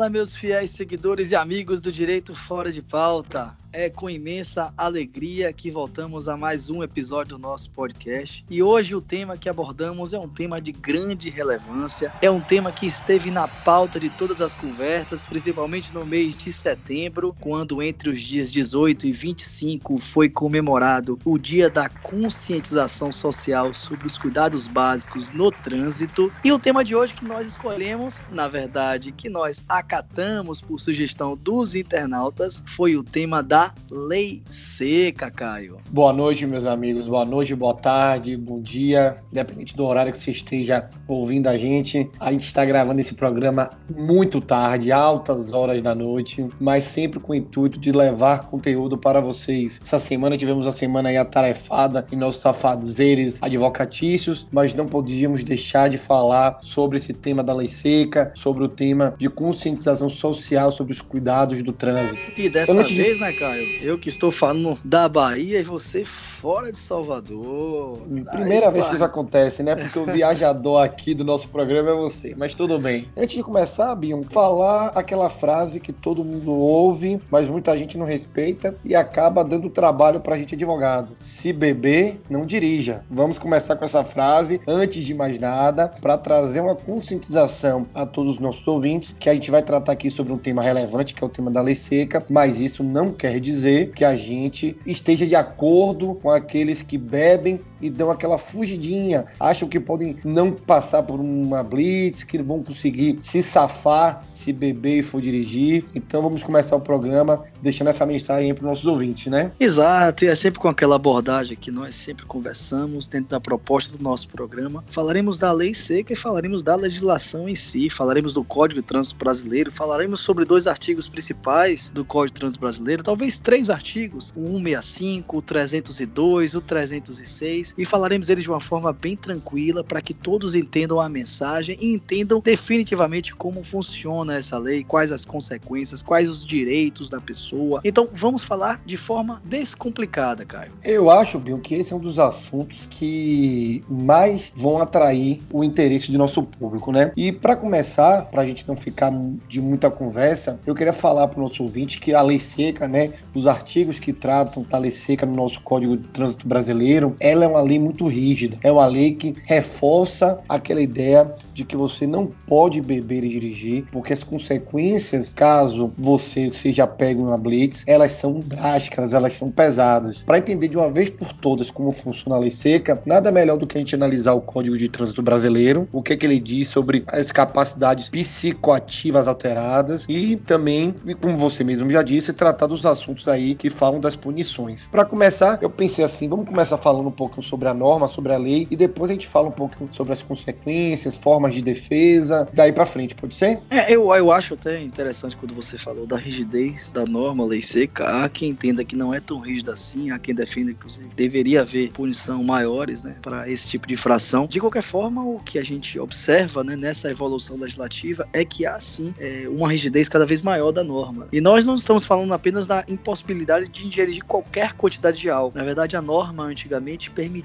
Fala, meus fiéis seguidores e amigos do Direito Fora de Pauta. É com imensa alegria que voltamos a mais um episódio do nosso podcast. E hoje o tema que abordamos é um tema de grande relevância, é um tema que esteve na pauta de todas as conversas, principalmente no mês de setembro, quando entre os dias 18 e 25 foi comemorado o Dia da Conscientização Social sobre os Cuidados Básicos no Trânsito. E o tema de hoje que nós escolhemos, na verdade, que nós acatamos por sugestão dos internautas, foi o tema da da lei seca, Caio. Boa noite, meus amigos. Boa noite, boa tarde, bom dia. Independente do horário que você esteja ouvindo a gente, a gente está gravando esse programa muito tarde, altas horas da noite, mas sempre com o intuito de levar conteúdo para vocês. Essa semana tivemos a semana aí atarefada em nossos afazeres advocatícios, mas não podíamos deixar de falar sobre esse tema da lei seca, sobre o tema de conscientização social sobre os cuidados do trânsito. E dessa então, vez, de... né, cara? Caio. Eu que estou falando da Bahia e você fora de Salvador. Primeira ah, vez que isso acontece, né? Porque o viajador aqui do nosso programa é você. Mas tudo bem. Antes de começar, Bion, falar aquela frase que todo mundo ouve, mas muita gente não respeita e acaba dando trabalho pra gente advogado. Se beber, não dirija. Vamos começar com essa frase, antes de mais nada, para trazer uma conscientização a todos os nossos ouvintes, que a gente vai tratar aqui sobre um tema relevante, que é o tema da lei seca, mas isso não quer dizer que a gente esteja de acordo com aqueles que bebem e dão aquela fugidinha, acham que podem não passar por uma blitz, que vão conseguir se safar se beber e for dirigir. Então vamos começar o programa deixando essa mensagem para os nossos ouvintes, né? Exato, e é sempre com aquela abordagem que nós sempre conversamos dentro da proposta do nosso programa. Falaremos da lei seca e falaremos da legislação em si, falaremos do Código de Trânsito Brasileiro, falaremos sobre dois artigos principais do Código de Trânsito Brasileiro, talvez três artigos, o 165, o 302, o 306, e falaremos eles de uma forma bem tranquila para que todos entendam a mensagem e entendam definitivamente como funciona essa lei, quais as consequências, quais os direitos da pessoa. Então vamos falar de forma descomplicada, Caio. Eu acho, Bill, que esse é um dos assuntos que mais vão atrair o interesse de nosso público, né? E para começar, para a gente não ficar de muita conversa, eu queria falar para o nosso ouvinte que a lei seca, né, os artigos que tratam da lei seca no nosso Código de Trânsito Brasileiro, ela é uma lei muito rígida. É uma lei que reforça aquela ideia de que você não pode beber e dirigir, porque as consequências, caso você seja pego na blitz, elas são drásticas, elas são pesadas. Para entender de uma vez por todas como funciona a lei seca, nada melhor do que a gente analisar o Código de Trânsito Brasileiro, o que, é que ele diz sobre as capacidades psicoativas alteradas e também, como você mesmo já disse, tratar dos assuntos aí que falam das punições. Para começar, eu pensei assim, vamos começar falando um pouco sobre a norma, sobre a lei e depois a gente fala um pouco sobre as consequências, formas de defesa, daí para frente, pode ser? É, eu, eu acho até interessante quando você falou da rigidez da norma, lei seca. Há quem entenda que não é tão rígida assim, há quem defenda, inclusive, deveria haver punição maiores, né, para esse tipo de infração. De qualquer forma, o que a gente observa, né, nessa evolução legislativa é que há sim é, uma rigidez cada vez maior da norma. E nós não estamos falando apenas da impossibilidade de ingerir qualquer quantidade de álcool. Na verdade, a norma antigamente permitia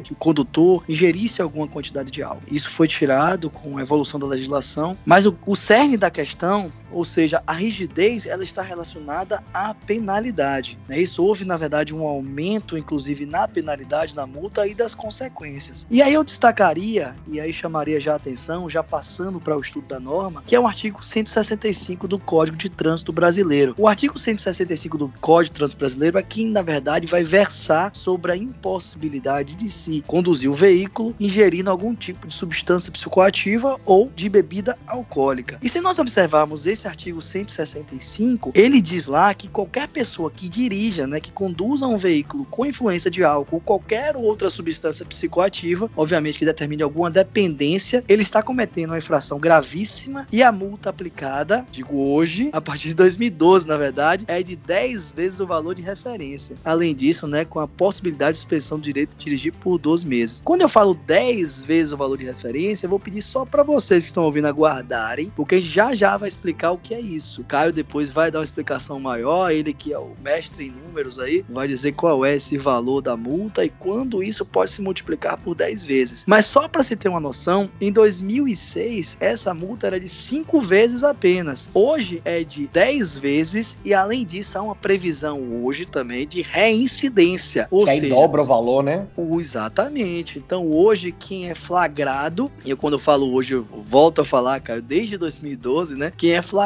que o condutor ingerisse alguma quantidade de álcool. Isso foi tirado com a evolução da legislação, mas o, o cerne da questão ou seja, a rigidez ela está relacionada à penalidade. Né? Isso houve, na verdade, um aumento, inclusive, na penalidade, na multa e das consequências. E aí eu destacaria, e aí chamaria já a atenção, já passando para o estudo da norma, que é o artigo 165 do Código de Trânsito Brasileiro. O artigo 165 do Código de Trânsito Brasileiro é quem, na verdade, vai versar sobre a impossibilidade de se conduzir o veículo ingerindo algum tipo de substância psicoativa ou de bebida alcoólica. E se nós observarmos esse artigo 165, ele diz lá que qualquer pessoa que dirija, né, que conduza um veículo com influência de álcool ou qualquer outra substância psicoativa, obviamente que determine alguma dependência, ele está cometendo uma infração gravíssima e a multa aplicada, digo hoje, a partir de 2012, na verdade, é de 10 vezes o valor de referência. Além disso, né, com a possibilidade de suspensão do direito de dirigir por 12 meses. Quando eu falo 10 vezes o valor de referência, eu vou pedir só para vocês que estão ouvindo aguardarem, porque já já vai explicar o que é isso. Caio depois vai dar uma explicação maior, ele que é o mestre em números aí, vai dizer qual é esse valor da multa e quando isso pode se multiplicar por 10 vezes. Mas só para se ter uma noção, em 2006 essa multa era de 5 vezes apenas. Hoje é de 10 vezes e além disso há uma previsão hoje também de reincidência. Ou que seja, aí dobra o valor, né? Exatamente. Então hoje quem é flagrado, e eu quando eu falo hoje eu volto a falar, cara, desde 2012, né? Quem é flagrado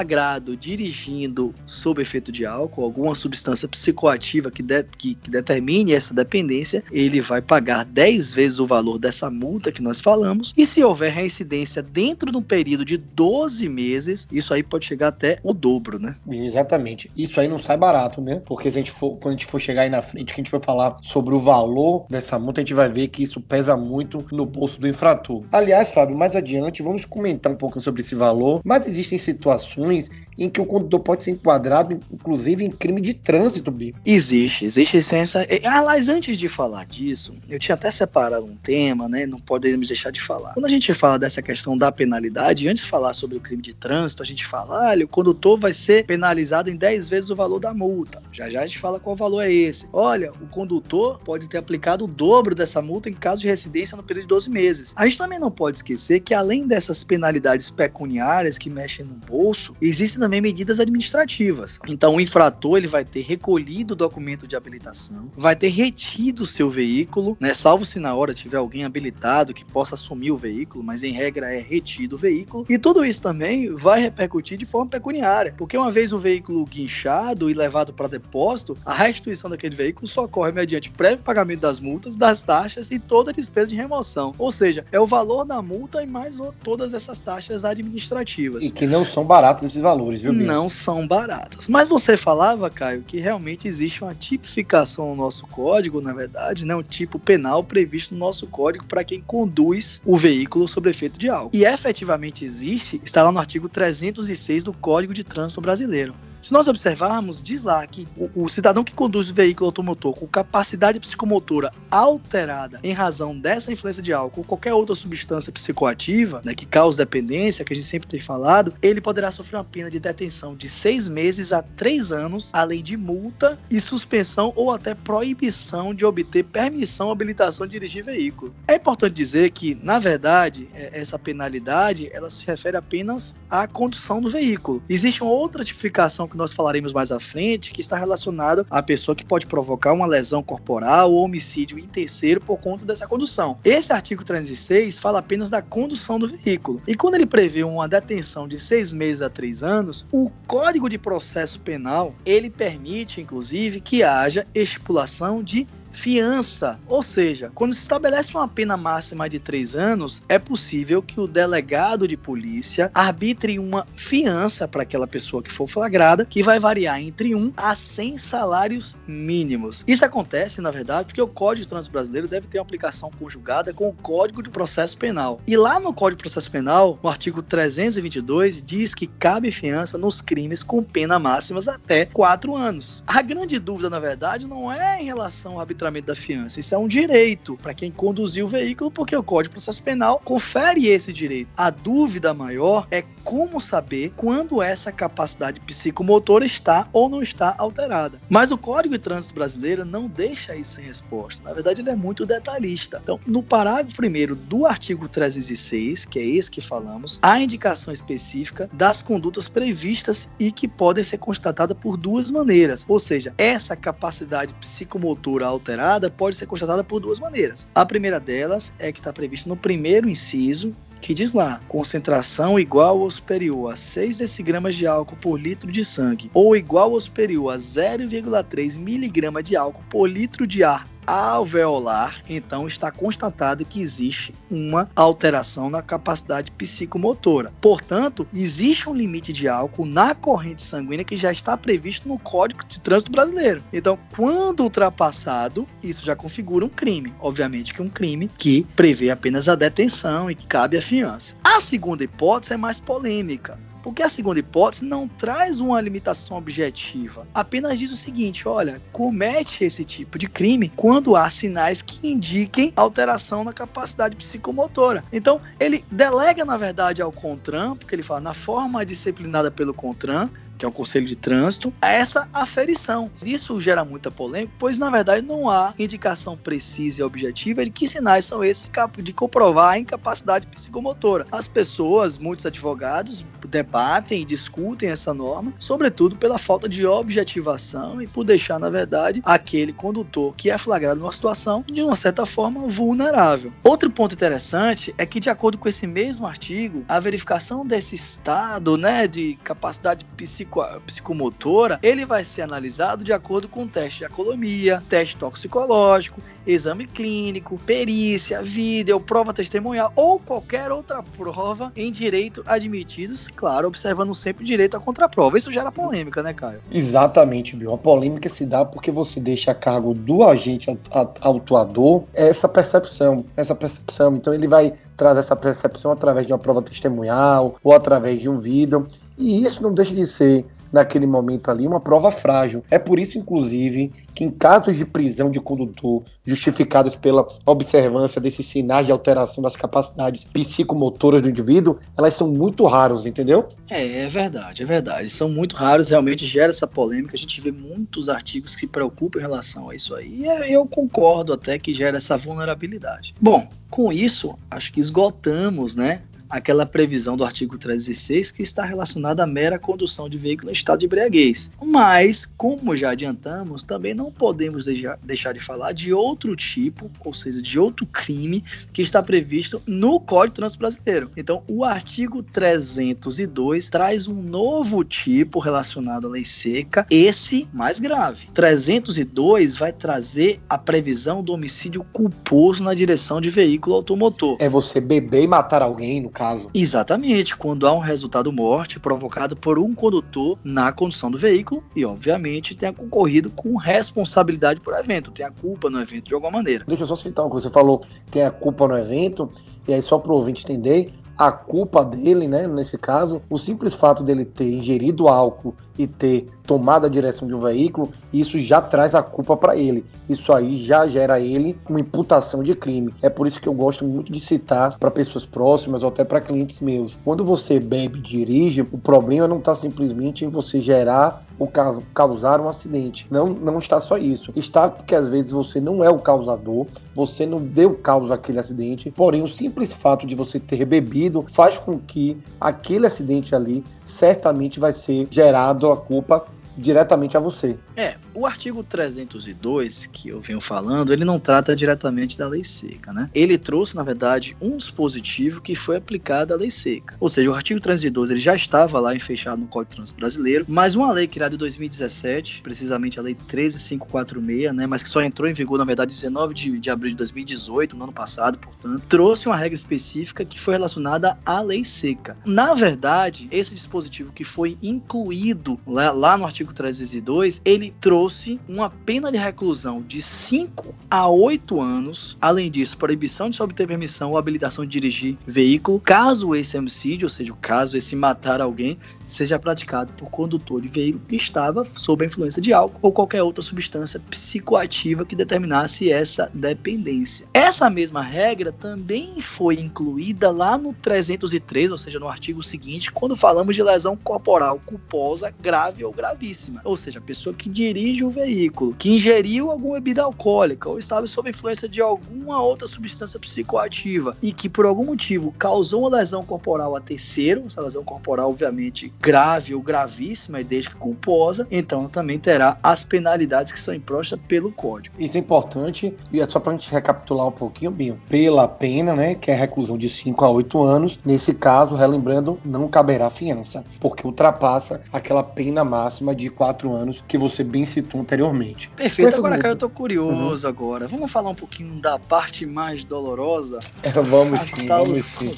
dirigindo sob efeito de álcool, alguma substância psicoativa que, de, que, que determine essa dependência, ele vai pagar 10 vezes o valor dessa multa que nós falamos. E se houver reincidência dentro de um período de 12 meses, isso aí pode chegar até o dobro, né? Exatamente. Isso aí não sai barato, né? Porque se a gente for, quando a gente for chegar aí na frente, que a gente for falar sobre o valor dessa multa, a gente vai ver que isso pesa muito no bolso do infrator. Aliás, Fábio, mais adiante vamos comentar um pouco sobre esse valor, mas existem situações Luis em que o condutor pode ser enquadrado, inclusive, em crime de trânsito, Bico. Existe, existe licença. Aliás, antes de falar disso, eu tinha até separado um tema, né? Não podemos deixar de falar. Quando a gente fala dessa questão da penalidade, antes de falar sobre o crime de trânsito, a gente fala, olha, o condutor vai ser penalizado em 10 vezes o valor da multa. Já já a gente fala qual valor é esse. Olha, o condutor pode ter aplicado o dobro dessa multa em caso de residência no período de 12 meses. A gente também não pode esquecer que, além dessas penalidades pecuniárias que mexem no bolso, existem também medidas administrativas. Então, o infrator ele vai ter recolhido o documento de habilitação, vai ter retido o seu veículo, né, salvo se na hora tiver alguém habilitado que possa assumir o veículo, mas em regra é retido o veículo. E tudo isso também vai repercutir de forma pecuniária, porque uma vez o veículo guinchado e levado para depósito, a restituição daquele veículo só ocorre mediante prévio pagamento das multas, das taxas e toda a despesa de remoção. Ou seja, é o valor da multa e mais todas essas taxas administrativas. E que não são baratos esses valores viu, Não são baratas. Mas você falava, Caio, que realmente existe uma tipificação no nosso código, na verdade, né? Um tipo penal previsto no nosso código para quem conduz o veículo sob efeito de álcool. E efetivamente existe, está lá no artigo 306 do Código de Trânsito Brasileiro. Se nós observarmos, diz lá que o, o, cidadão que conduz o veículo automotor com capacidade psicomotora alterada em razão dessa influência de álcool ou qualquer outra substância psicoativa, né, que causa dependência, que a gente sempre tem falado, ele poderá sofrer uma pena de detenção de seis meses a três anos, além de multa e suspensão ou até proibição de obter permissão ou habilitação de dirigir veículo. É importante dizer que, na verdade, é, essa penalidade ela se refere apenas à condução do veículo. Existe uma outra tipificação que nós falaremos mais à frente, que está relacionado à pessoa que pode provocar uma lesão corporal ou homicídio em terceiro por conta dessa condução. Esse artigo 306 fala apenas da condução do veículo. E quando ele prevê uma detenção de seis meses a três anos, o Código de Processo Penal ele permite, inclusive, que haja estipulação de fiança. Ou seja, quando se estabelece uma pena máxima de três anos, é possível que o delegado de polícia arbitre uma fiança para aquela pessoa que for flagrada, que vai variar entre 1 a 100 salários mínimos. Isso acontece, na verdade, porque o Código de Trânsito Brasileiro deve ter uma aplicação conjugada com o Código de Processo Penal. E lá no Código de Processo Penal, no artigo 322, diz que cabe fiança nos crimes com pena máximas até 4 anos. A grande dúvida, na verdade, não é em relação ao arbitramento arbitramento da fiança. Isso é um direito para quem conduziu o veículo, porque o Código de Processo Penal confere esse direito. A dúvida maior é como saber quando essa capacidade psicomotora está ou não está alterada. Mas o Código de Trânsito Brasileiro não deixa isso sem resposta. Na verdade, ele é muito detalhista. Então, no parágrafo primeiro do artigo 306, que é esse que falamos, há indicação específica das condutas previstas e que podem ser constatadas por duas maneiras. Ou seja, essa capacidade psicomotora alterada pode ser constatada por duas maneiras. A primeira delas é que está prevista no primeiro inciso que diz lá, concentração igual ou superior a 6 decigramas de álcool por litro de sangue, ou igual ou superior a 0,3 miligrama de álcool por litro de ar alveolar, então está constatado que existe uma alteração na capacidade psicomotora. Portanto, existe um limite de álcool na corrente sanguínea que já está previsto no Código de Trânsito Brasileiro. Então, quando ultrapassado, isso já configura um crime. Obviamente que um crime que prevê apenas a detenção e que cabe a fiança. A segunda hipótese é mais polêmica Porque a segunda hipótese não traz uma limitação objetiva. Apenas diz o seguinte: olha, comete esse tipo de crime quando há sinais que indiquem alteração na capacidade psicomotora. Então, ele delega, na verdade, ao CONTRAN, porque ele fala na forma disciplinada pelo CONTRAN, que é o Conselho de Trânsito, a essa aferição. Isso gera muita polêmica, pois na verdade não há indicação precisa e objetiva de que sinais são esses de comprovar a incapacidade psicomotora. As pessoas, muitos advogados, debatem e discutem essa norma, sobretudo pela falta de objetivação e por deixar, na verdade, aquele condutor que é flagrado numa situação de uma certa forma vulnerável. Outro ponto interessante é que, de acordo com esse mesmo artigo, a verificação desse estado né, de capacidade psico psicomotora, ele vai ser analisado de acordo com o teste de acolomia, teste toxicológico exame clínico, perícia, vídeo, prova testemunhal ou qualquer outra prova em direito admitidos, claro, observando sempre direito à contraprova. Isso gera polêmica, né, Caio? Exatamente, Bill. A polêmica se dá porque você deixa a cargo do agente autuador essa percepção, essa percepção. Então ele vai trazer essa percepção através de uma prova testemunhal ou através de um vídeo. E isso não deixa de ser naquele momento ali uma prova frágil. É por isso, inclusive, que em casos de prisão de condutor justificados pela observância desses sinais de alteração das capacidades psicomotoras do indivíduo, elas são muito raros, entendeu? É, é verdade, é verdade. São muito raros, realmente gera essa polêmica. A gente vê muitos artigos que se preocupam em relação a isso aí. E eu concordo até que gera essa vulnerabilidade. Bom, com isso, acho que esgotamos, né, aquela previsão do artigo 306 que está relacionada à mera condução de veículo em estado de embriaguez. Mas, como já adiantamos, também não podemos deixar de falar de outro tipo, ou seja, de outro crime que está previsto no Código Trânsito Brasileiro. Então, o artigo 302 traz um novo tipo relacionado à lei seca, esse mais grave. 302 vai trazer a previsão do homicídio culposo na direção de veículo automotor. É você beber e matar alguém, no caso caso. Exatamente, quando há um resultado morte provocado por um condutor na condução do veículo e, obviamente, tenha concorrido com responsabilidade por evento, tem a culpa no evento de alguma maneira. Deixa eu só citar uma coisa, você falou tem a culpa no evento, e aí só para o ouvinte entender, a culpa dele, né, nesse caso, o simples fato dele ter ingerido álcool e ter tomado a direção de um veículo, isso já traz a culpa para ele. Isso aí já gera ele uma imputação de crime. É por isso que eu gosto muito de citar para pessoas próximas ou até para clientes meus. Quando você bebe e dirige, o problema não está simplesmente em você gerar o caso, causar um acidente. Não, não está só isso. Está porque às vezes você não é o causador, você não deu causa àquele acidente, porém o simples fato de você ter bebido faz com que aquele acidente ali certamente vai ser gerado a culpa diretamente a você. É, o artigo 302 que eu venho falando, ele não trata diretamente da lei seca, né? Ele trouxe, na verdade, um dispositivo que foi aplicado à lei seca. Ou seja, o artigo 302 ele já estava lá fechado no Código de Trânsito Brasileiro, mas uma lei criada em 2017, precisamente a lei 13546, né, mas que só entrou em vigor, na verdade, 19 de, de abril de 2018, no ano passado, portanto, trouxe uma regra específica que foi relacionada à lei seca. Na verdade, esse dispositivo que foi incluído lá, lá no artigo 302, ele trouxe uma pena de reclusão de 5 a 8 anos. Além disso, proibição de obter permissão ou habilitação de dirigir veículo, caso esse homicídio, ou seja, o caso esse matar alguém, seja praticado por condutor de veículo que estava sob a influência de álcool ou qualquer outra substância psicoativa que determinasse essa dependência. Essa mesma regra também foi incluída lá no 303, ou seja, no artigo seguinte, quando falamos de lesão corporal culposa grave ou gravíssima. Ou seja, a pessoa que dirige o veículo, que ingeriu alguma bebida alcoólica ou estava sob influência de alguma outra substância psicoativa e que por algum motivo causou uma lesão corporal a terceiro, essa lesão corporal obviamente grave ou gravíssima e desde que culposa, então também terá as penalidades que são impostas pelo código. Isso é importante e é só para a gente recapitular um pouquinho, Binho. Pela pena, né, que é reclusão de 5 a 8 anos, nesse caso, relembrando, não caberá fiança, porque ultrapassa aquela pena máxima de 4 anos que você bem citou anteriormente. Perfeito. Agora, cara, eu tô curioso uhum. agora. Vamos falar um pouquinho da parte mais dolorosa? É, vamos sim, vamos sim.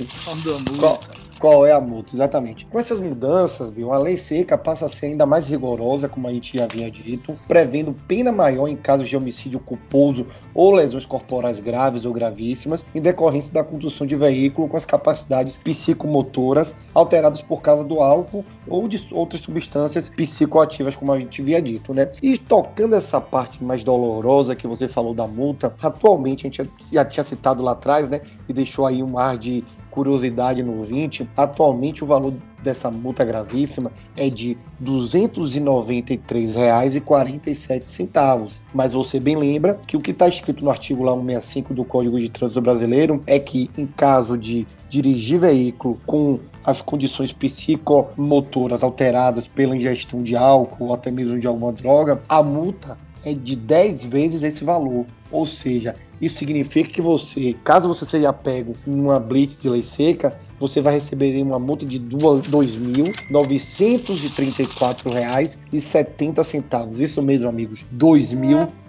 Qual, Qual é a multa, exatamente. Com essas mudanças, viu, a lei seca passa a ser ainda mais rigorosa, como a gente já havia dito, prevendo pena maior em casos de homicídio culposo ou lesões corporais graves ou gravíssimas, em decorrência da condução de veículo com as capacidades psicomotoras alteradas por causa do álcool ou de outras substâncias psicoativas, como a gente havia dito, né? E tocando essa parte mais dolorosa que você falou da multa, atualmente a gente já tinha citado lá atrás, né? E deixou aí um ar de curiosidade no ouvinte, atualmente o valor dessa multa gravíssima é de R$ 293,47. Mas você bem lembra que o que está escrito no artigo lá 165 do Código de Trânsito Brasileiro é que em caso de dirigir veículo com as condições psicomotoras alteradas pela ingestão de álcool ou até mesmo de alguma droga, a multa é de 10 vezes esse valor. Ou seja, isso significa que você, caso você seja pego numa blitz de lei seca, você vai receber uma multa de R$ 2.934,70. Isso mesmo, amigos. R$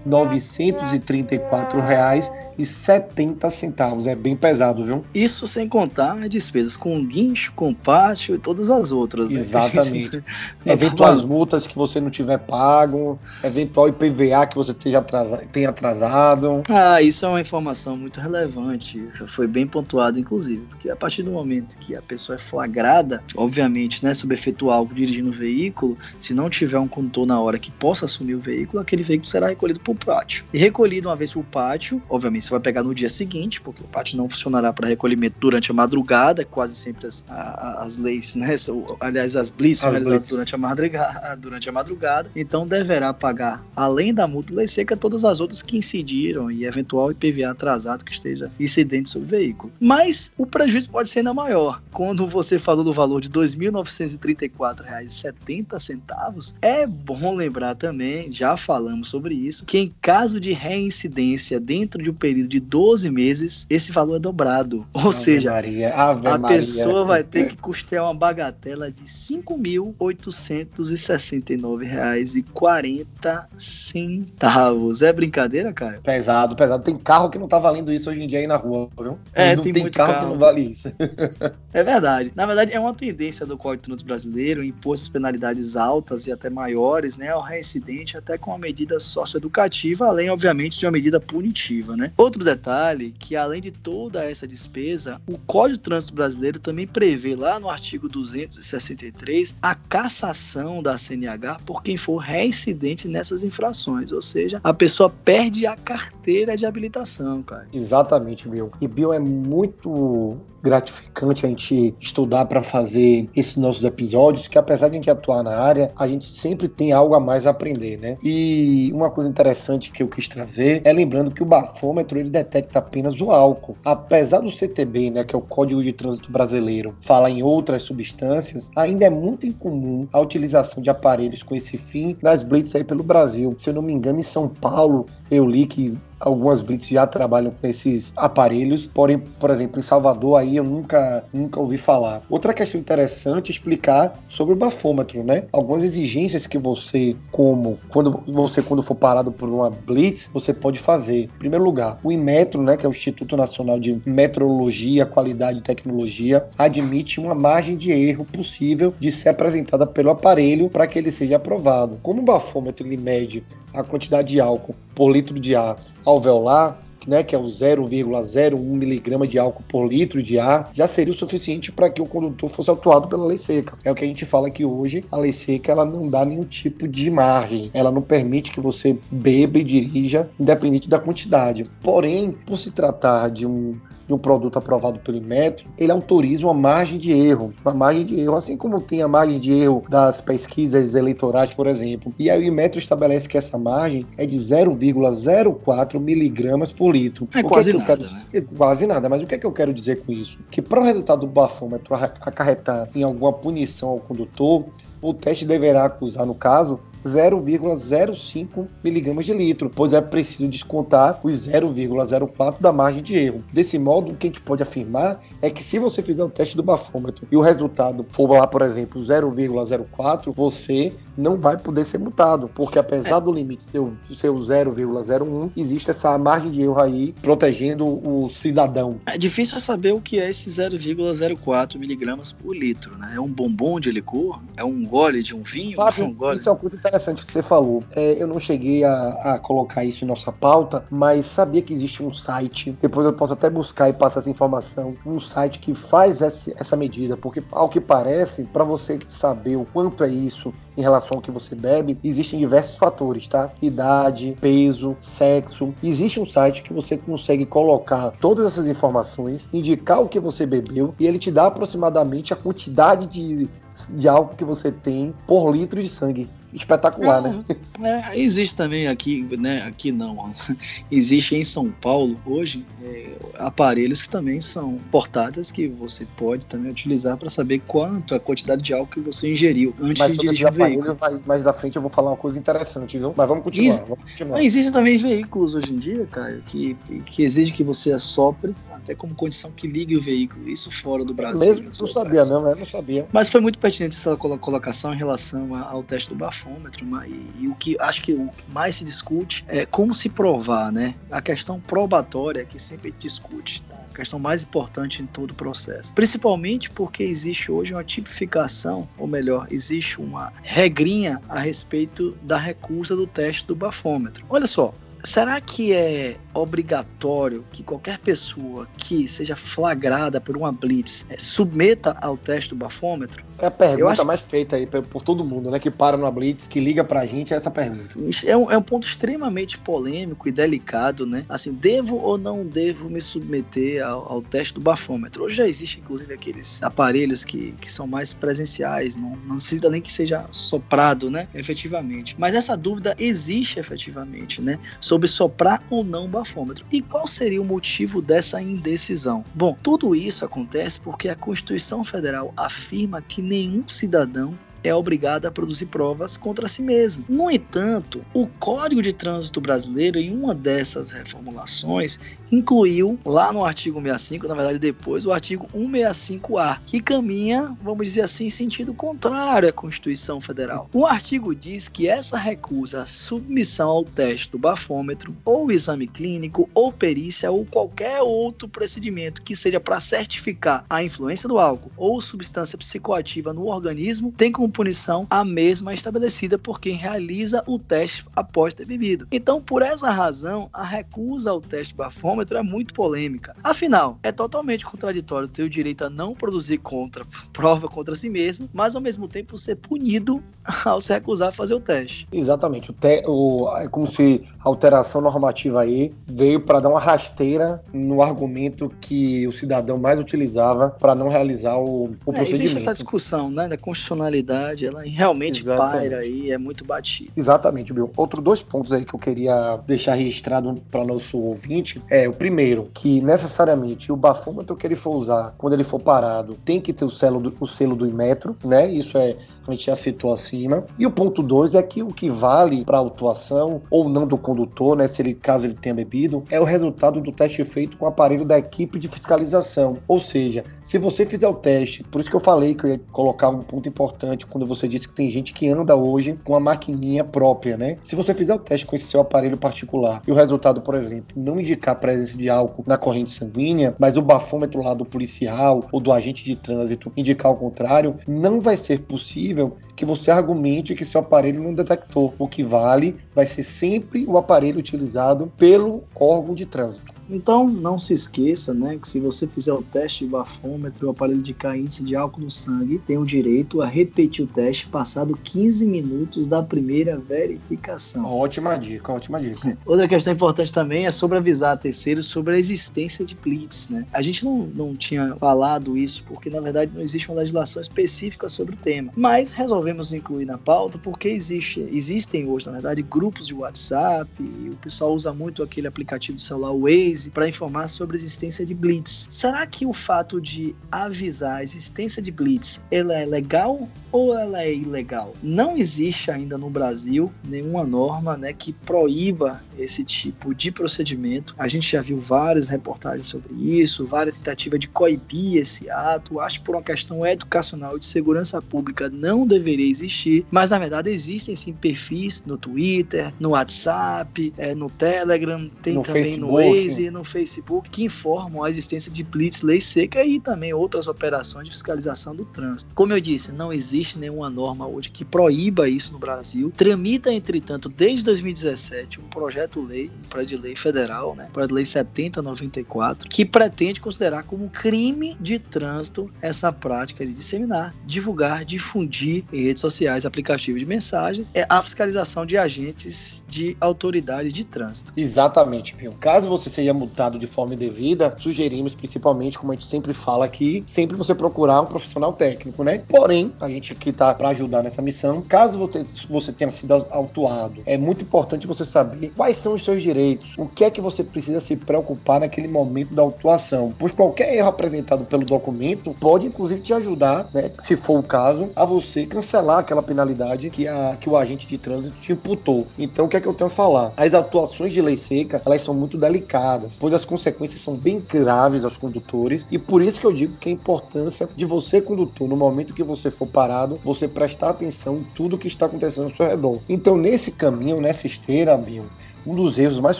2.934,70 e 70 centavos. É bem pesado, viu? Isso sem contar despesas com guincho, com pátio e todas as outras. Né? Exatamente. Eventuais multas que você não tiver pago, eventual IPVA que você tenha atrasado, tenha atrasado. Ah, isso é uma informação muito relevante. Já foi bem pontuado, inclusive, porque a partir do momento que a pessoa é flagrada, obviamente, né, sob efeito álcool dirigindo o veículo, se não tiver um condutor na hora que possa assumir o veículo, aquele veículo será recolhido o pátio. E recolhido uma vez para o pátio, obviamente você vai pegar no dia seguinte, porque o pátio não funcionará para recolhimento durante a madrugada, quase sempre as, a, as leis, né? Aliás, as blitz são realizadas durante a, madrugada, durante a madrugada. Então deverá pagar, além da multa lei seca, todas as outras que incidiram e eventual IPVA atrasado que esteja incidente sobre o veículo. Mas o prejuízo pode ser ainda maior. Quando você falou do valor de R$ 2.934,70, é bom lembrar também, já falamos sobre isso, que em caso de reincidência dentro de um período de 12 meses, esse valor é dobrado. Ou Ave seja, Maria, Ave a Maria. pessoa vai ter que custear uma bagatela de R$ 5.869,40. É brincadeira, cara? Pesado, pesado. Tem carro que não tá valendo isso hoje em dia aí na rua, viu? É, não tem, tem carro, carro, que não vale isso. é verdade. Na verdade, é uma tendência do Código de Trânsito Brasileiro impor essas penalidades altas e até maiores, né, ao reincidente, até com uma medida socioeducativa, além, obviamente, de uma medida punitiva, né? Outro detalhe, que além de toda essa despesa, o Código de Trânsito Brasileiro também prevê lá no artigo 263 a cassação da CNH por quem for reincidente nessas infrações, ou seja, a pessoa perde a carteira de habilitação, cara. Exatamente, Bill. E Bill é muito gratificante a gente estudar para fazer esses nossos episódios, que apesar de a gente atuar na área, a gente sempre tem algo a mais a aprender, né? E uma coisa interessante que eu quis trazer é lembrando que o bafômetro ele detecta apenas o álcool. Apesar do CTB, né, que é o Código de Trânsito Brasileiro, falar em outras substâncias, ainda é muito incomum a utilização de aparelhos com esse fim nas blitz aí pelo Brasil. Se eu não me engano, em São Paulo, eu li que algumas blitz já trabalham com esses aparelhos, porém, por exemplo, em Salvador aí eu nunca, nunca ouvi falar. Outra questão interessante é explicar sobre o bafômetro, né? Algumas exigências que você, como quando você quando for parado por uma blitz, você pode fazer. Em primeiro lugar, o Inmetro, né, que é o Instituto Nacional de Metrologia, Qualidade e Tecnologia, admite uma margem de erro possível de ser apresentada pelo aparelho para que ele seja aprovado. Como o bafômetro ele mede a quantidade de álcool por litro de ar alveolar, né, que é o 0,01 miligrama de álcool por litro de ar, já seria o suficiente para que o condutor fosse autuado pela lei seca. É o que a gente fala que hoje a lei seca ela não dá nenhum tipo de margem, ela não permite que você beba e dirija independente da quantidade. Porém, por se tratar de um de um produto aprovado pelo Inmetro, ele autoriza uma margem de erro, uma margem de erro, assim como tem a margem de erro das pesquisas eleitorais, por exemplo. E aí o Inmetro estabelece que essa margem é de 0,04 miligramas por litro. É quase é nada, quero... né? Quase nada, mas o que é que eu quero dizer com isso? Que para o resultado do bafômetro acarretar em alguma punição ao condutor, o teste deverá acusar, no caso, 0,05 miligramas de litro, pois é preciso descontar os 0,04 da margem de erro. Desse modo, o que a gente pode afirmar é que se você fizer o teste do bafômetro e o resultado for lá, por exemplo, 0,04, você não vai poder ser multado, porque apesar do limite ser o, ser o 0,01, existe essa margem de erro aí protegendo o cidadão. É difícil saber o que é esse 0,04 miligramas por litro, né? É um bombom de licor? É um gole de um vinho? Sabe, é um gole? isso é uma coisa interessante que você falou. É, eu não cheguei a, a, colocar isso em nossa pauta, mas sabia que existe um site, depois eu posso até buscar e passar essa informação, um site que faz essa, essa medida, porque ao que parece, para você saber o quanto é isso em relação ao que você bebe, existem diversos fatores, tá? Idade, peso, sexo. Existe um site que você consegue colocar todas essas informações, indicar o que você bebeu e ele te dá aproximadamente a quantidade de de álcool que você tem por litro de sangue espetacular, né? É, existe também aqui, né? Aqui não. Existe em São Paulo hoje é, aparelhos que também são portáteis que você pode também utilizar para saber quanto a quantidade de álcool que você ingeriu antes Mas de dirigir o veículo. Mais, mais da frente eu vou falar uma coisa interessante, viu? Mas vamos continuar. Ex vamos continuar. Existem também veículos hoje em dia, Caio, que, que exige que você assopre até como condição que ligue o veículo. Isso fora do Brasil. Mesmo não sabia, não, né? Não sabia. Mas foi muito pertinente essa colocação em relação ao teste do bafômetro. E, e o que acho que o que mais se discute é como se provar, né? A questão probatória que sempre discute. Tá? A questão mais importante em todo o processo. Principalmente porque existe hoje uma tipificação, ou melhor, existe uma regrinha a respeito da recusa do teste do bafômetro. Olha só, Será que é obrigatório que qualquer pessoa que seja flagrada por uma blitz é, submeta ao teste do bafômetro? É a pergunta acho... mais feita aí por, por, todo mundo, né? Que para numa blitz, que liga pra gente, é essa pergunta. É um, é um ponto extremamente polêmico e delicado, né? Assim, devo ou não devo me submeter ao, ao teste do bafômetro? Hoje já existe, inclusive, aqueles aparelhos que, que são mais presenciais, não, não necessita nem que seja soprado, né? Efetivamente. Mas essa dúvida existe efetivamente, né? Sobre soprar ou não o bafômetro. E qual seria o motivo dessa indecisão? Bom, tudo isso acontece porque a Constituição Federal afirma que nenhum cidadão é obrigado a produzir provas contra si mesmo. No entanto, o Código de Trânsito Brasileiro, em uma dessas reformulações, incluiu lá no artigo 65, na verdade depois, o artigo 165A, que caminha, vamos dizer assim, em sentido contrário à Constituição Federal. O artigo diz que essa recusa à submissão ao teste do bafômetro, ou exame clínico, ou perícia, ou qualquer outro procedimento que seja para certificar a influência do álcool ou substância psicoativa no organismo, tem como punição a mesma estabelecida por quem realiza o teste após ter bebido. Então, por essa razão, a recusa ao teste bafômetro é muito polêmica. Afinal, é totalmente contraditório ter o direito a não produzir contra prova contra si mesmo, mas ao mesmo tempo ser punido ao se recusar a fazer o teste. Exatamente. O te, o, é como se a alteração normativa aí veio para dar uma rasteira no argumento que o cidadão mais utilizava para não realizar o, o é, procedimento. Existe essa discussão né, da constitucionalidade, ela realmente Exatamente. paira aí, é muito batida. Exatamente, Bill. Outro dois pontos aí que eu queria deixar registrado para nosso ouvinte é o primeiro, que necessariamente o bafômetro que ele for usar quando ele for parado tem que ter o selo do, o selo do Imetro, né? Isso é a gente já citou acima. E o ponto 2 é que o que vale para a autuação ou não do condutor, né, se ele caso ele tenha bebido, é o resultado do teste feito com o aparelho da equipe de fiscalização. Ou seja, se você fizer o teste, por isso que eu falei que eu ia colocar um ponto importante quando você disse que tem gente que anda hoje com a maquininha própria, né? Se você fizer o teste com esse seu aparelho particular e o resultado, por exemplo, não indicar a presença de álcool na corrente sanguínea, mas o bafômetro lá do policial ou do agente de trânsito indicar o contrário, não vai ser possível possível que você argumente que seu aparelho não detectou. O que vale vai ser sempre o aparelho utilizado pelo órgão de trânsito. Então, não se esqueça, né, que se você fizer o teste de bafômetro, o aparelho de índice de álcool no sangue, tem o direito a repetir o teste passado 15 minutos da primeira verificação. Ótima dica, ótima dica. Outra questão importante também é sobre avisar a terceiros sobre a existência de blitz, né? A gente não, não tinha falado isso porque, na verdade, não existe uma legislação específica sobre o tema, mas resolvemos incluir na pauta porque existe, existem hoje, na verdade, grupos de WhatsApp, e o pessoal usa muito aquele aplicativo de celular Waze, para informar sobre a existência de blitz. Será que o fato de avisar a existência de blitz ela é legal ou ela é ilegal? Não existe ainda no Brasil nenhuma norma né, que proíba esse tipo de procedimento. A gente já viu várias reportagens sobre isso, várias tentativas de coibir esse ato. Acho que por uma questão educacional de segurança pública não deveria existir, mas na verdade existem sim perfis no Twitter, no WhatsApp, é, no Telegram, tem no também Facebook. no Waze, no Facebook, que informam a existência de blitz, lei seca e também outras operações de fiscalização do trânsito. Como eu disse, não existe nenhuma norma hoje que proíba isso no Brasil. Tramita, entretanto, desde 2017 um projeto-lei, um projeto de lei federal, né, projeto de lei 7094, que pretende considerar como crime de trânsito essa prática de disseminar, divulgar, difundir em redes sociais, aplicativos de mensagem, é a fiscalização de agentes de autoridade de trânsito. Exatamente, Pio. Caso você seja multado de forma indevida, sugerimos principalmente, como a gente sempre fala aqui, sempre você procurar um profissional técnico, né? Porém, a gente aqui tá para ajudar nessa missão. Caso você, você tenha sido autuado, é muito importante você saber quais são os seus direitos, o que é que você precisa se preocupar naquele momento da autuação, pois qualquer erro apresentado pelo documento pode inclusive te ajudar, né, se for o caso, a você cancelar aquela penalidade que, a, que o agente de trânsito te imputou. Então, o que é que eu tenho a falar? As atuações de lei seca, elas são muito delicadas, pois as consequências são bem graves aos condutores e por isso que eu digo que a importância de você, condutor, no momento que você for parado, você prestar atenção em tudo que está acontecendo ao seu redor. Então, nesse caminho, nessa esteira, Bill, um dos erros mais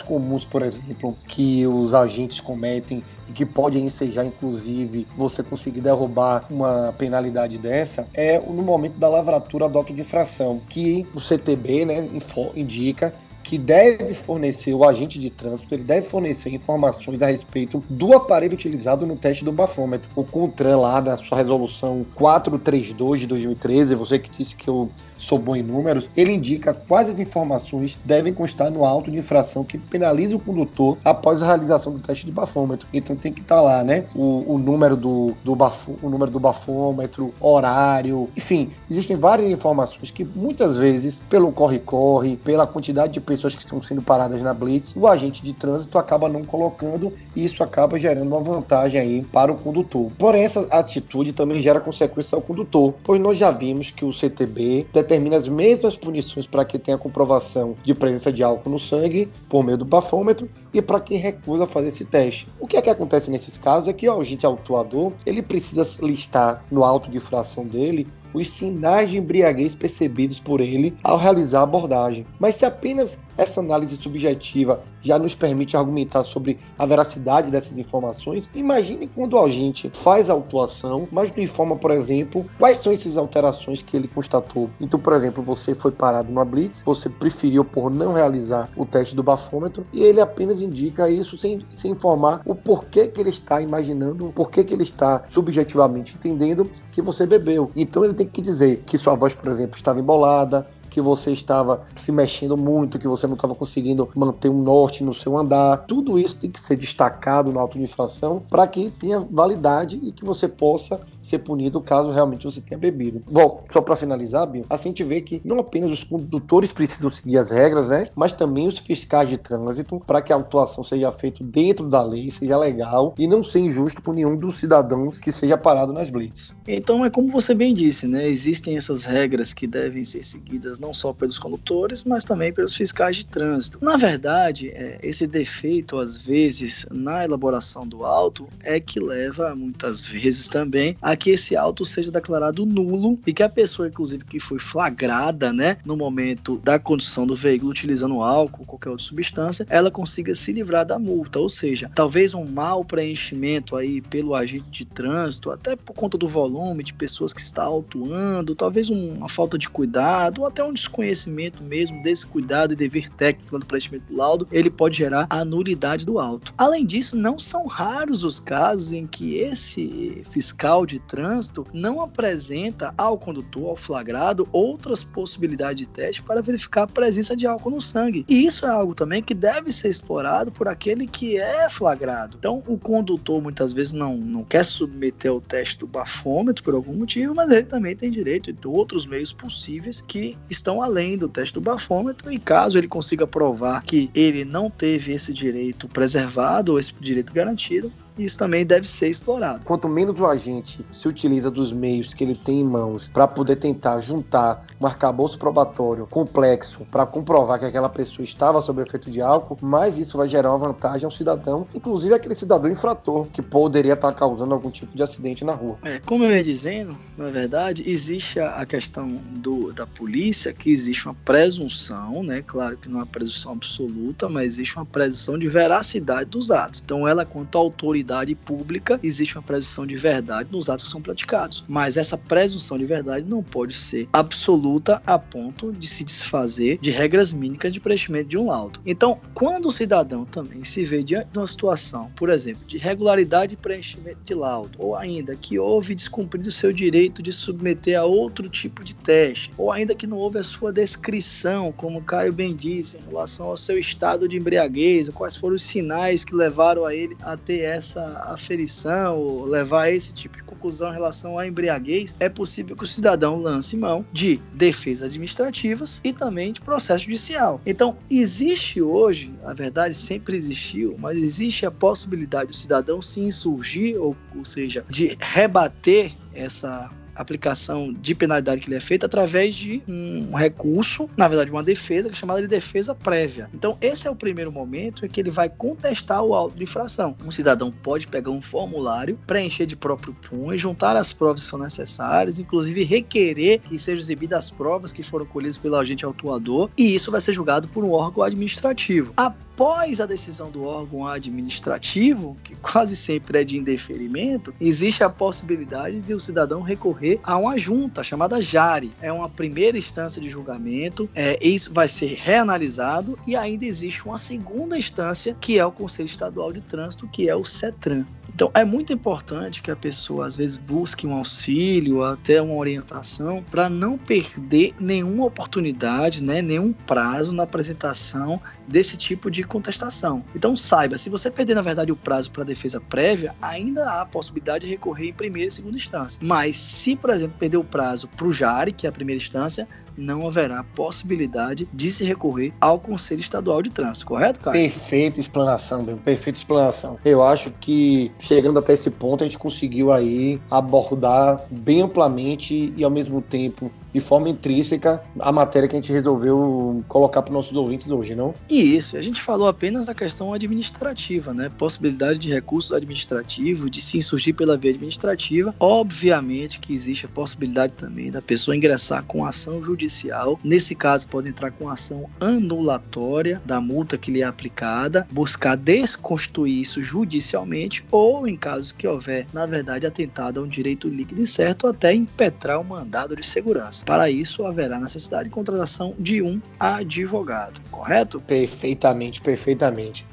comuns, por exemplo, que os agentes cometem e que pode ensejar, inclusive, você conseguir derrubar uma penalidade dessa, é no momento da lavratura do auto de infração, que o CTB né, indica que deve fornecer, o agente de trânsito, ele deve fornecer informações a respeito do aparelho utilizado no teste do bafômetro. O CONTRAN lá na sua resolução 432 de 2013, você que disse que eu sou bom em números, ele indica quais as informações devem constar no auto de infração que penaliza o condutor após a realização do teste de bafômetro. Então tem que estar tá lá, né? O, o número do, do bafo, o número do bafômetro, horário, enfim, existem várias informações que muitas vezes, pelo corre-corre, pela quantidade de pessoas que estão sendo paradas na blitz, o agente de trânsito acaba não colocando e isso acaba gerando uma vantagem aí para o condutor. Porém, essa atitude também gera consequências ao condutor, pois nós já vimos que o CTB determina as mesmas punições para quem tem a comprovação de presença de álcool no sangue por meio do bafômetro e para quem recusa fazer esse teste. O que é que acontece nesses casos é que o agente autuador ele precisa listar no auto de infração dele os sinais de embriaguez percebidos por ele ao realizar a abordagem. Mas se apenas essa análise subjetiva já nos permite argumentar sobre a veracidade dessas informações, imagine quando o agente faz a autuação, mas não informa, por exemplo, quais são essas alterações que ele constatou. Então, por exemplo, você foi parado numa blitz, você preferiu por não realizar o teste do bafômetro e ele apenas indica isso sem, sem informar o porquê que ele está imaginando, o porquê que ele está subjetivamente entendendo que você bebeu. Então ele tem que dizer que sua voz, por exemplo, estava embolada, que você estava se mexendo muito, que você não estava conseguindo manter um norte no seu andar. Tudo isso tem que ser destacado no auto de infração para que tenha validade e que você possa ser punido caso realmente você tenha bebido. Bom, só para finalizar, assim a gente vê que não apenas os condutores precisam seguir as regras, né, mas também os fiscais de trânsito para que a autuação seja feita dentro da lei, seja legal e não seja injusto por nenhum dos cidadãos que seja parado nas blitz. Então é como você bem disse, né, existem essas regras que devem ser seguidas não só pelos condutores, mas também pelos fiscais de trânsito. Na verdade, é, esse defeito às vezes na elaboração do auto é que leva muitas vezes também a que esse auto seja declarado nulo e que a pessoa, inclusive, que foi flagrada, né, no momento da condução do veículo utilizando álcool ou qualquer outra substância, ela consiga se livrar da multa. Ou seja, talvez um mau preenchimento aí pelo agente de trânsito, até por conta do volume de pessoas que está autuando, talvez uma falta de cuidado ou até um desconhecimento mesmo desse cuidado e dever técnico do preenchimento do laudo, ele pode gerar a nulidade do auto. Além disso, não são raros os casos em que esse fiscal de trânsito não apresenta ao condutor, ao flagrado, outras possibilidades de teste para verificar a presença de álcool no sangue. E isso é algo também que deve ser explorado por aquele que é flagrado. Então, o condutor muitas vezes não, não quer submeter ao teste do bafômetro por algum motivo, mas ele também tem direito de outros meios possíveis que estão além do teste do bafômetro. E caso ele consiga provar que ele não teve esse direito preservado ou esse direito garantido, isso também deve ser explorado. Quanto menos o agente se utiliza dos meios que ele tem em mãos para poder tentar juntar um arcabouço probatório complexo para comprovar que aquela pessoa estava sob efeito de álcool, mais isso vai gerar uma vantagem ao cidadão, inclusive aquele cidadão infrator que poderia estar causando algum tipo de acidente na rua. É, como eu ia dizendo, na verdade, existe a questão do, da polícia, que existe uma presunção, né? Claro que não é uma presunção absoluta, mas existe uma presunção de veracidade dos atos. Então, ela, quanto autoridade autoridade pública, existe uma presunção de verdade nos atos que são praticados. Mas essa presunção de verdade não pode ser absoluta a ponto de se desfazer de regras mínimas de preenchimento de um laudo. Então, quando o cidadão também se vê diante de uma situação, por exemplo, de irregularidade de preenchimento de laudo, ou ainda que houve descumprido o seu direito de submeter a outro tipo de teste, ou ainda que não houve a sua descrição, como Caio bem disse, em relação ao seu estado de embriaguez, ou quais foram os sinais que levaram a ele a ter essa essa aferição ou levar esse tipo de conclusão em relação à embriaguez, é possível que o cidadão lance mão de defesas administrativas e também de processo judicial. Então, existe hoje, na verdade sempre existiu, mas existe a possibilidade do cidadão se insurgir, ou, ou seja, de rebater essa aplicação de penalidade que lhe é feita através de um recurso, na verdade, uma defesa, que é chamada de defesa prévia. Então, esse é o primeiro momento em que ele vai contestar o auto de infração. Um cidadão pode pegar um formulário, preencher de próprio punho, juntar as provas que são necessárias, inclusive requerer que sejam exibidas as provas que foram colhidas pelo agente autuador, e isso vai ser julgado por um órgão administrativo. A após a decisão do órgão administrativo, que quase sempre é de indeferimento, existe a possibilidade de o cidadão recorrer a uma junta chamada JARE. É uma primeira instância de julgamento, é, isso vai ser reanalisado e ainda existe uma segunda instância, que é o Conselho Estadual de Trânsito, que é o CETRAN. Então, é muito importante que a pessoa, às vezes, busque um auxílio, até uma orientação, para não perder nenhuma oportunidade, né, nenhum prazo na apresentação desse tipo de contestação. Então, saiba, se você perder, na verdade, o prazo para defesa prévia, ainda há a possibilidade de recorrer em primeira e segunda instância. Mas, se, por exemplo, perder o prazo para o JARE, que é a primeira instância, não haverá possibilidade de se recorrer ao Conselho Estadual de Trânsito, correto, cara? Perfeita explanação, bem, perfeita explanação. Eu acho que chegando até esse ponto a gente conseguiu aí abordar bem amplamente e ao mesmo tempo de forma intrínseca a matéria que a gente resolveu colocar para os nossos ouvintes hoje, não? E isso, a gente falou apenas da questão administrativa, né? Possibilidade de recursos administrativos, de se insurgir pela via administrativa. Obviamente que existe a possibilidade também da pessoa ingressar com ação judicial. Nesse caso, pode entrar com ação anulatória da multa que lhe é aplicada, buscar desconstituir isso judicialmente ou, em caso que houver, na verdade, atentado a um direito líquido e certo, até impetrar o mandado de segurança. Para isso, haverá necessidade de contratação de um advogado, correto? Perfeitamente, perfeitamente.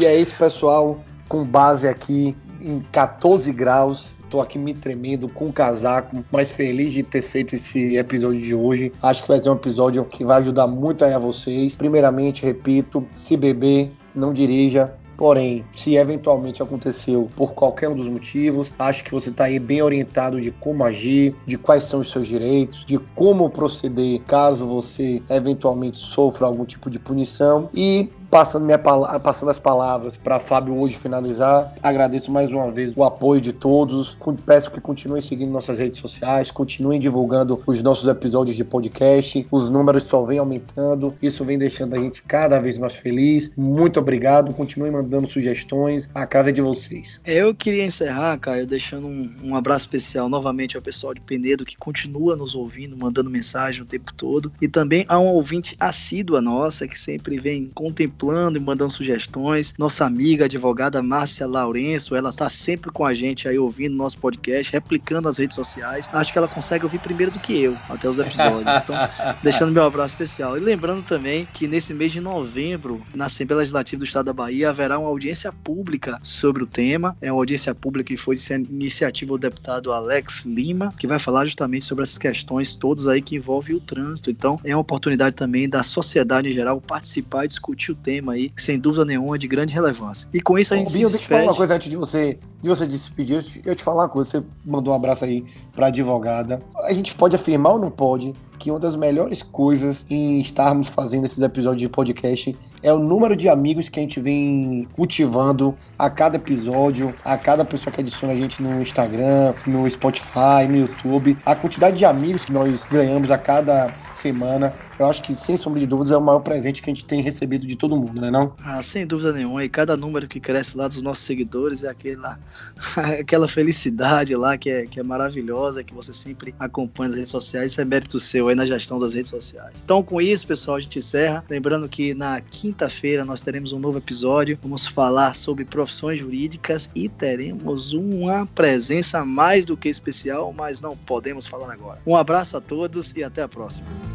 E é isso, pessoal, com base aqui em 14 graus. Tô aqui me tremendo com o casaco, mas feliz de ter feito esse episódio de hoje. Acho que vai ser um episódio que vai ajudar muito a vocês. Primeiramente, repito, se beber, não dirija, Porém, se eventualmente aconteceu por qualquer um dos motivos, acho que você está aí bem orientado de como agir, de quais são os seus direitos, de como proceder caso você eventualmente sofra algum tipo de punição. E Passando, minha, passando as palavras para Fábio hoje finalizar, agradeço mais uma vez o apoio de todos. Peço que continuem seguindo nossas redes sociais, continuem divulgando os nossos episódios de podcast. Os números só vêm aumentando, isso vem deixando a gente cada vez mais feliz. Muito obrigado, continuem mandando sugestões. A casa é de vocês. Eu queria encerrar, Caio, deixando um, um abraço especial novamente ao pessoal de Penedo que continua nos ouvindo, mandando mensagem o tempo todo. E também a um ouvinte assídua nossa que sempre vem contemplando e mandando sugestões. Nossa amiga advogada Márcia Lourenço, ela está sempre com a gente aí ouvindo nosso podcast, replicando as redes sociais. Acho que ela consegue ouvir primeiro do que eu, até os episódios. Então, deixando meu abraço especial. E lembrando também que nesse mês de novembro, na Assembleia Legislativa do Estado da Bahia, haverá uma audiência pública sobre o tema. É uma audiência pública que foi de iniciativa do deputado Alex Lima, que vai falar justamente sobre essas questões todas aí que envolvem o trânsito. Então, é uma oportunidade também da sociedade em geral participar e discutir o tema aí, que sem dúvida nenhuma é de grande relevância. E com isso a gente Binho, se deixa eu falar uma coisa antes de você, de você despedir. Eu te falar uma coisa, você mandou um abraço aí para advogada. A gente pode afirmar ou não pode que uma das melhores coisas em estarmos fazendo esses episódios de podcast é o número de amigos que a gente vem cultivando a cada episódio, a cada pessoa que adiciona a gente no Instagram, no Spotify, no YouTube, a quantidade de amigos que nós ganhamos a cada semana. Eu acho que, sem sombra de dúvidas, é o maior presente que a gente tem recebido de todo mundo, né não? Ah, sem dúvida nenhuma. E cada número que cresce lá dos nossos seguidores é aquele lá, aquela felicidade lá que é, que é maravilhosa, que você sempre acompanha nas redes sociais. Isso é mérito seu aí na gestão das redes sociais. Então, com isso, pessoal, a gente encerra. Lembrando que na quinta-feira nós teremos um novo episódio. Vamos falar sobre profissões jurídicas e teremos uma presença mais do que especial, mas não podemos falar agora. Um abraço a todos e até a próxima.